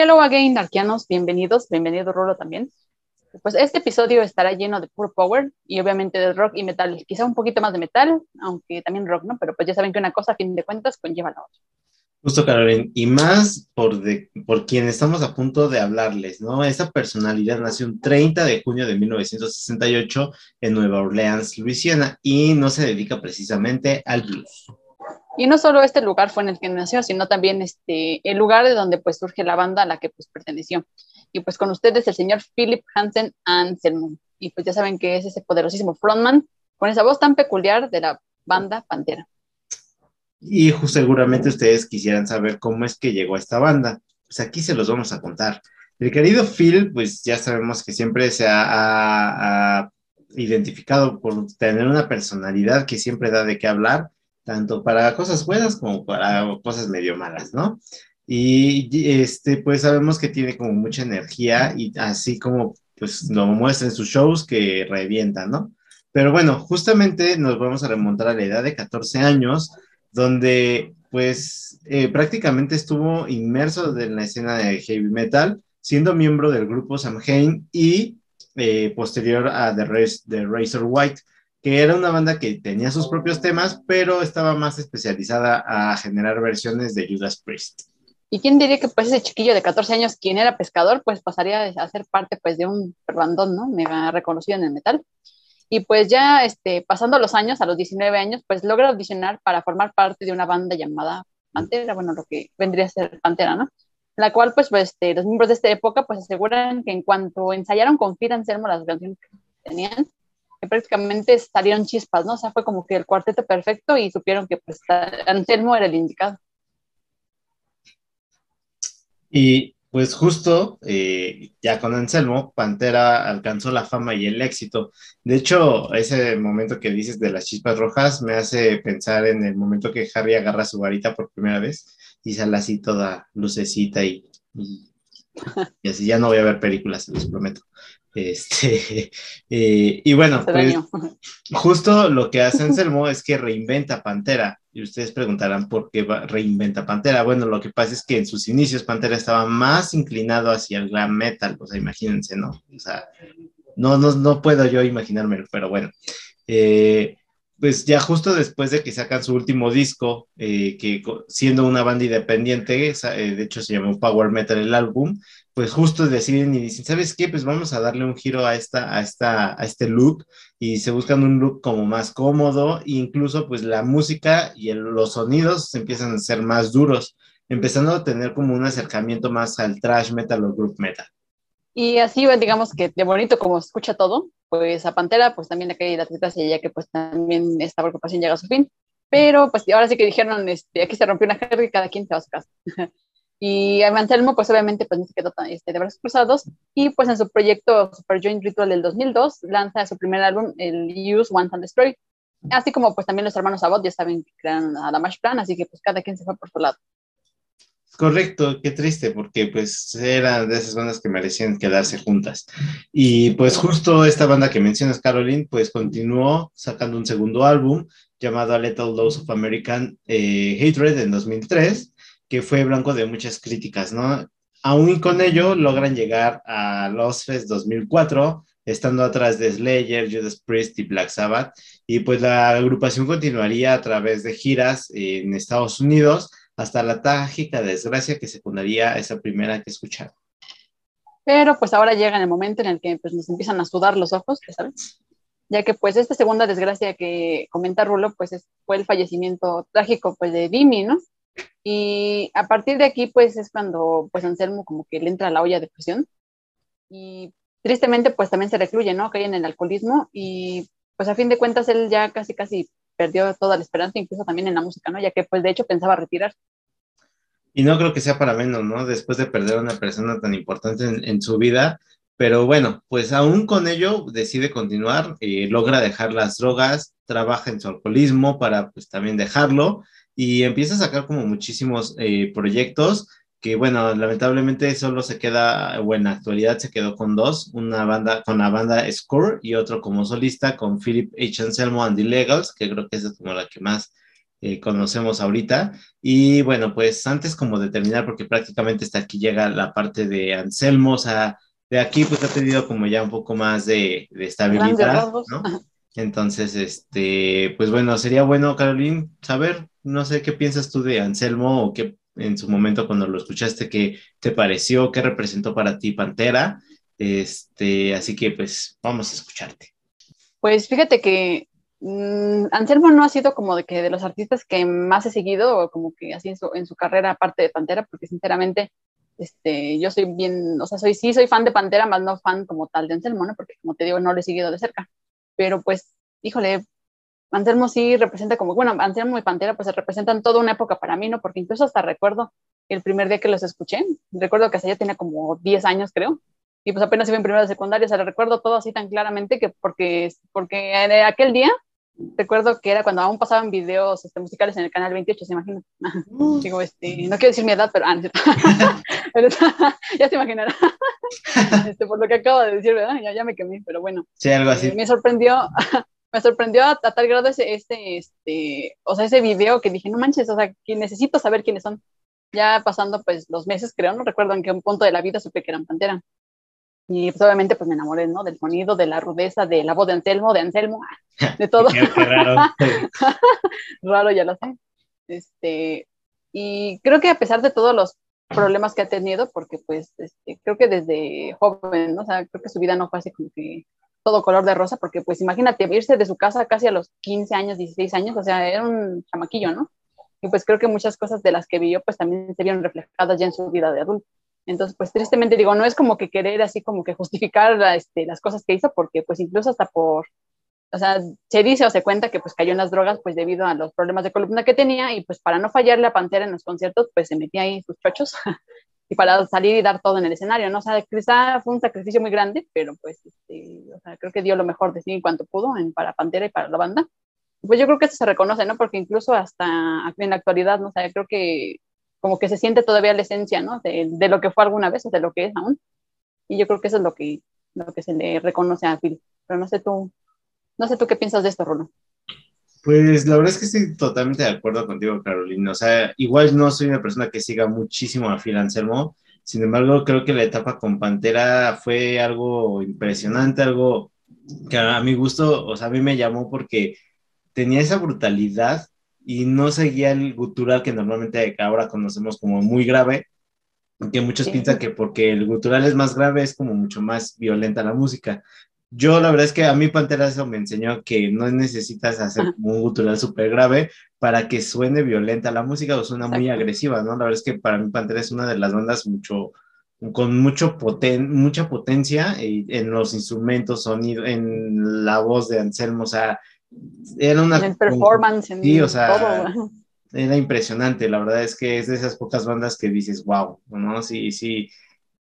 Hello again, arquianos, bienvenidos, bienvenido Rulo también. Pues este episodio estará lleno de puro power y obviamente de rock y metal, quizá un poquito más de metal, aunque también rock, ¿no? Pero pues ya saben que una cosa a fin de cuentas conlleva la otra. Justo, Carolina, y más por, de, por quien estamos a punto de hablarles, ¿no? Esta personalidad nació un 30 de junio de 1968 en Nueva Orleans, Luisiana, y no se dedica precisamente al blues. Y no solo este lugar fue en el que nació, sino también este, el lugar de donde pues surge la banda a la que pues perteneció. Y pues con ustedes el señor Philip Hansen Anselmo. Y pues ya saben que es ese poderosísimo frontman con esa voz tan peculiar de la banda Pantera. Y seguramente ustedes quisieran saber cómo es que llegó a esta banda. Pues aquí se los vamos a contar. El querido Phil, pues ya sabemos que siempre se ha, ha identificado por tener una personalidad que siempre da de qué hablar tanto para cosas buenas como para cosas medio malas, ¿no? Y este, pues sabemos que tiene como mucha energía y así como pues lo muestra en sus shows que revienta, ¿no? Pero bueno, justamente nos vamos a remontar a la edad de 14 años, donde pues eh, prácticamente estuvo inmerso en la escena de heavy metal, siendo miembro del grupo Samhain y eh, posterior a The Razor White, que era una banda que tenía sus propios temas, pero estaba más especializada a generar versiones de Judas Priest. ¿Y quién diría que pues ese chiquillo de 14 años, quien era pescador, pues pasaría a ser parte pues de un bandón, ¿no? Mega reconocido en el metal. Y pues ya este, pasando los años, a los 19 años, pues logra audicionar para formar parte de una banda llamada Pantera, bueno, lo que vendría a ser Pantera, ¿no? La cual pues, pues este, los miembros de esta época pues aseguran que en cuanto ensayaron con Phil Anselmo las canciones que tenían, que prácticamente salieron chispas, ¿no? O sea, fue como que el cuarteto perfecto y supieron que pues Anselmo era el indicado. Y pues justo eh, ya con Anselmo, Pantera alcanzó la fama y el éxito. De hecho, ese momento que dices de las chispas rojas me hace pensar en el momento que Harry agarra su varita por primera vez y sale así toda lucecita y, y así ya no voy a ver películas, se los prometo. Este, eh, y bueno, pues, justo lo que hace Anselmo es que reinventa Pantera. Y ustedes preguntarán por qué reinventa Pantera. Bueno, lo que pasa es que en sus inicios Pantera estaba más inclinado hacia el glam metal. O sea, imagínense, ¿no? O sea, no, no, no puedo yo imaginármelo, pero bueno. Eh, pues ya justo después de que sacan su último disco, eh, que siendo una banda independiente, de hecho se llamó Power Metal el álbum, pues justo deciden y dicen, ¿sabes qué? Pues vamos a darle un giro a, esta, a, esta, a este look y se buscan un look como más cómodo, e incluso pues la música y los sonidos empiezan a ser más duros, empezando a tener como un acercamiento más al trash metal o group metal. Y así, digamos que de bonito como escucha todo, pues a Pantera, pues también le cae la y ya que pues también esta preocupación llega a su fin. Pero pues ahora sí que dijeron, este, aquí se rompió una jerga y cada quien se va a su casa. Y Anselmo, pues obviamente, pues no se quedó este, de brazos cruzados. Y pues en su proyecto Super Joint Ritual del 2002, lanza su primer álbum, el Use, One and Destroy. Así como pues también los hermanos Abbott ya saben que crean a la Mash Plan, así que pues cada quien se fue por su lado. Correcto, qué triste, porque pues eran de esas bandas que merecían quedarse juntas. Y pues justo esta banda que mencionas, Caroline, pues continuó sacando un segundo álbum llamado A Little Dose of American eh, Hatred en 2003 que fue blanco de muchas críticas, ¿no? Aún con ello logran llegar a Los Fest 2004, estando atrás de Slayer, Judas Priest y Black Sabbath, y pues la agrupación continuaría a través de giras en Estados Unidos hasta la trágica desgracia que secundaría esa primera que escucharon. Pero pues ahora llega el momento en el que pues, nos empiezan a sudar los ojos, ¿sabes? Ya que pues esta segunda desgracia que comenta Rulo, pues fue el fallecimiento trágico pues de Dimi, ¿no? Y a partir de aquí, pues es cuando pues Anselmo como que le entra a la olla de presión y tristemente pues también se recluye, ¿no? Cae en el alcoholismo y pues a fin de cuentas él ya casi casi perdió toda la esperanza, incluso también en la música, ¿no? Ya que pues de hecho pensaba retirar. Y no creo que sea para menos, ¿no? Después de perder a una persona tan importante en, su vida, pero bueno, pues aún con ello decide continuar, eh, logra dejar las drogas, trabaja en su alcoholismo para pues también dejarlo y empieza a sacar como muchísimos eh, proyectos que bueno, lamentablemente solo se queda, o en la actualidad se quedó con dos, una banda con la banda Score y otro como solista con Philip H. Anselmo and the Legals, que creo que esa es como la que más eh, conocemos ahorita. Y bueno, pues antes como de terminar, porque prácticamente hasta aquí llega la parte de Anselmo, o sea, de aquí pues ha tenido como ya un poco más de, de estabilidad, ¿no? Entonces, este, pues bueno, sería bueno, Caroline, saber, no sé qué piensas tú de Anselmo o qué en su momento cuando lo escuchaste, qué te pareció, qué representó para ti Pantera. Este, así que pues vamos a escucharte. Pues fíjate que Mm, Anselmo no ha sido como de que de los artistas que más he seguido, o como que así en su, en su carrera, aparte de Pantera, porque sinceramente este, yo soy bien, o sea, soy, sí soy fan de Pantera, más no fan como tal de Anselmo, ¿no? Porque como te digo, no lo he seguido de cerca. Pero pues, híjole, Anselmo sí representa como, bueno, Anselmo y Pantera pues representan toda una época para mí, ¿no? Porque incluso hasta recuerdo el primer día que los escuché, recuerdo que hasta ya tenía como 10 años, creo, y pues apenas iba en primera de secundaria, o sea, lo recuerdo todo así tan claramente que porque, porque aquel día recuerdo que era cuando aún pasaban videos este, musicales en el canal 28, se imagina. Mm. Digo, este, no quiero decir mi edad, pero, ah, ya se imaginará. Este, por lo que acabo de decir, ¿verdad? Ya, ya me quemé, pero bueno. Sí, algo así. Eh, me sorprendió, me sorprendió a, tal grado ese, este, este, o sea, ese video que dije, no manches, o sea, que necesito saber quiénes son. Ya pasando pues los meses, creo, no recuerdo en qué punto de la vida supe que eran Pantera. Y pues obviamente pues me enamoré, ¿no? Del sonido, de la rudeza, de la voz de Anselmo, de Anselmo, de todo. qué, raro. raro, ya lo sé. Este, y creo que a pesar de todos los problemas que ha tenido, porque pues este, creo que desde joven, ¿no? O sea, creo que su vida no fue así como que todo color de rosa, porque pues imagínate irse de su casa casi a los 15 años, 16 años, o sea, era un chamaquillo, ¿no? Y pues creo que muchas cosas de las que vivió pues también se vieron reflejadas ya en su vida de adulto. Entonces, pues tristemente digo, no es como que querer así como que justificar este, las cosas que hizo, porque pues incluso hasta por, o sea, se dice o se cuenta que pues cayó en las drogas pues debido a los problemas de columna que tenía y pues para no fallarle a Pantera en los conciertos pues se metía ahí sus chochos y para salir y dar todo en el escenario, ¿no? O sea, quizá fue un sacrificio muy grande, pero pues este, o sea, creo que dio lo mejor de sí en cuanto pudo en, para Pantera y para la banda. Pues yo creo que eso se reconoce, ¿no? Porque incluso hasta en la actualidad, ¿no? O sea, creo que como que se siente todavía la esencia, ¿no? De, de, lo que fue alguna vez o de lo que es aún. Y yo creo que eso es lo que, lo que se le reconoce a Phil. Pero no sé tú, no sé tú qué piensas de esto, Rolo. Pues la verdad es que estoy totalmente de acuerdo contigo, Carolina. O sea, igual no soy una persona que siga muchísimo a Phil Anselmo. Sin embargo, creo que la etapa con Pantera fue algo impresionante, algo que a mi gusto, o sea, a mí me llamó porque tenía esa brutalidad y no seguía el gutural que normalmente ahora conocemos como muy grave, que muchos piensan que porque el gutural es más grave es como mucho más violenta la música. Yo la verdad es que a mí Pantera eso me enseñó que no necesitas hacer un gutural súper grave para que suene violenta. La música o suena muy agresiva, ¿no? La verdad es que para mí Pantera es una de las bandas mucho, con mucho poten, mucha potencia en los instrumentos, sonido, en la voz de Anselmo, o sea, era una... En performance, en sí, o sea, Era impresionante, la verdad es que es de esas pocas bandas que dices, wow, ¿no? Sí, sí,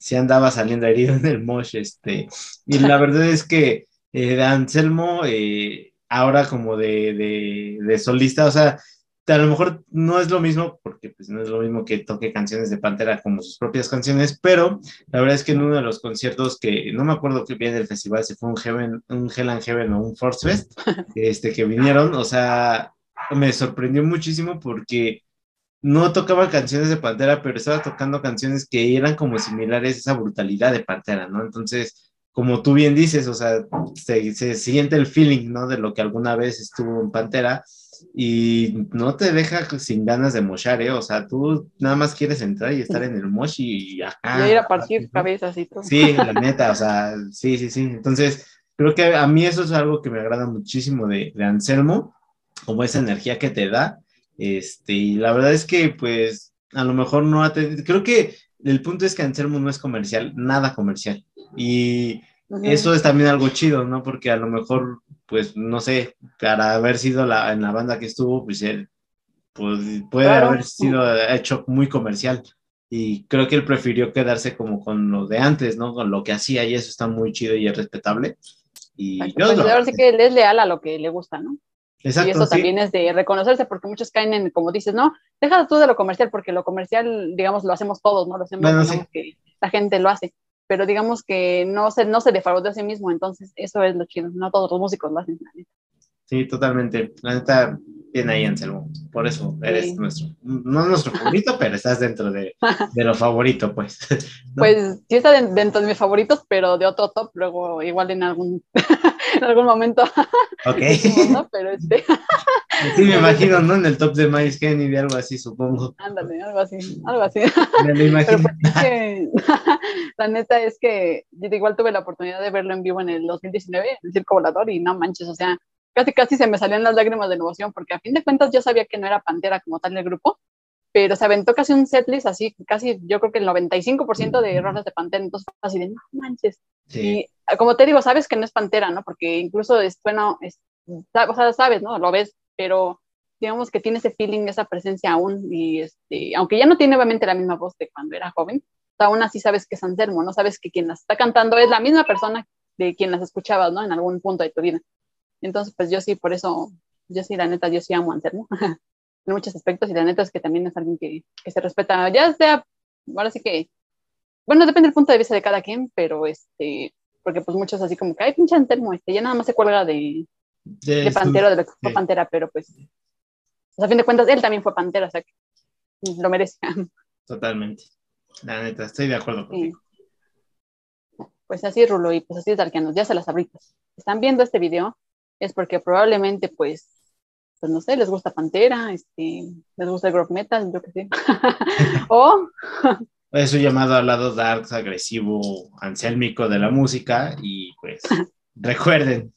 sí andaba saliendo herido en el mosh, este, y la verdad es que eh, Anselmo, eh, ahora como de, de, de solista, o sea, a lo mejor no es lo mismo, porque pues no es lo mismo que toque canciones de Pantera como sus propias canciones, pero la verdad es que en uno de los conciertos que no me acuerdo qué bien del festival, si fue un Heaven, un Hell and Heaven o un Force Fest, este, que vinieron, o sea, me sorprendió muchísimo porque no tocaba canciones de Pantera, pero estaba tocando canciones que eran como similares a esa brutalidad de Pantera, ¿no? Entonces, como tú bien dices, o sea, se, se siente el feeling, ¿no? De lo que alguna vez estuvo en Pantera y no te deja sin ganas de mochar, ¿eh? O sea, tú nada más quieres entrar y estar en el mosh y acá. Y ir a partir cabezas y todo. Sí, la neta, o sea, sí, sí, sí. Entonces, creo que a mí eso es algo que me agrada muchísimo de, de Anselmo, como esa energía que te da. Este, y la verdad es que, pues, a lo mejor no ha tenido, creo que el punto es que Anselmo no es comercial, nada comercial. Y eso es también algo chido, ¿no? Porque a lo mejor pues no sé, para haber sido la, en la banda que estuvo, pues él pues, puede haber sido hecho muy comercial. Y creo que él prefirió quedarse como con lo de antes, ¿no? Con lo que hacía y eso está muy chido y es respetable. Y yo pues ahora sí que él es leal a lo que le gusta, ¿no? Exacto, y eso también es de reconocerse, porque muchos caen en, como dices, no, deja tú de lo comercial, porque lo comercial, digamos, lo hacemos todos, ¿no? Lo hacemos, que la gente lo hace pero digamos que no se, no se defraudó a sí mismo, entonces eso es lo chido, no todos los músicos lo hacen. Sí, totalmente. La neta, Bien ahí, Anselmo. Por eso eres nuestro, no nuestro favorito, pero estás dentro de, de lo favorito, pues. Pues sí está dentro de mis favoritos, pero de otro top, luego igual en algún, en algún momento. Ok. Pero este... Sí, me imagino, ¿no? En el top de Miles Kennedy, algo así, supongo. Ándale, algo así, algo así. Me lo imagino. Pues, que, la neta es que igual tuve la oportunidad de verlo en vivo en el 2019, en el Circo Volador, y no manches, o sea, casi casi se me salían las lágrimas de emoción, porque a fin de cuentas yo sabía que no era Pantera como tal el grupo, pero se aventó casi un setlist así, casi yo creo que el 95% de rolas de Pantera, entonces fue así de, no manches. Y como te digo, sabes que no es Pantera, ¿no? Porque incluso es, bueno, es, o sea, sabes, ¿no? Lo ves, pero digamos que tiene ese feeling, esa presencia aún, y este, aunque ya no tiene obviamente la misma voz de cuando era joven, aún así sabes que es Anselmo, ¿no? Sabes que quien las está cantando es la misma persona de quien las escuchabas, ¿no? En algún punto de tu vida. Entonces, pues yo sí, por eso, yo sí, la neta, yo sí amo a Anselmo en muchos aspectos y la neta es que también es alguien que, que se respeta, ya sea, ahora sí que, bueno, depende del punto de vista de cada quien, pero este, porque pues muchos así como que, ay, pinche Anselmo, este, ya nada más se cuelga de, de, Pantera, de lo que fue Pantera, pero pues, a fin de cuentas, él también fue Pantera, o sea, que lo merece. Totalmente. La neta, estoy de acuerdo contigo. Pues así, Rulo, y pues así es, Darkianos, ya se las abritas. Están viendo este video, es porque probablemente, pues, pues no sé, les gusta Pantera, este, les gusta el rock metal, yo qué sé. o... Es su llamado al lado dark, agresivo, ansélmico de la música y pues recuerden.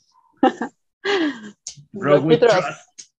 Rock with trust.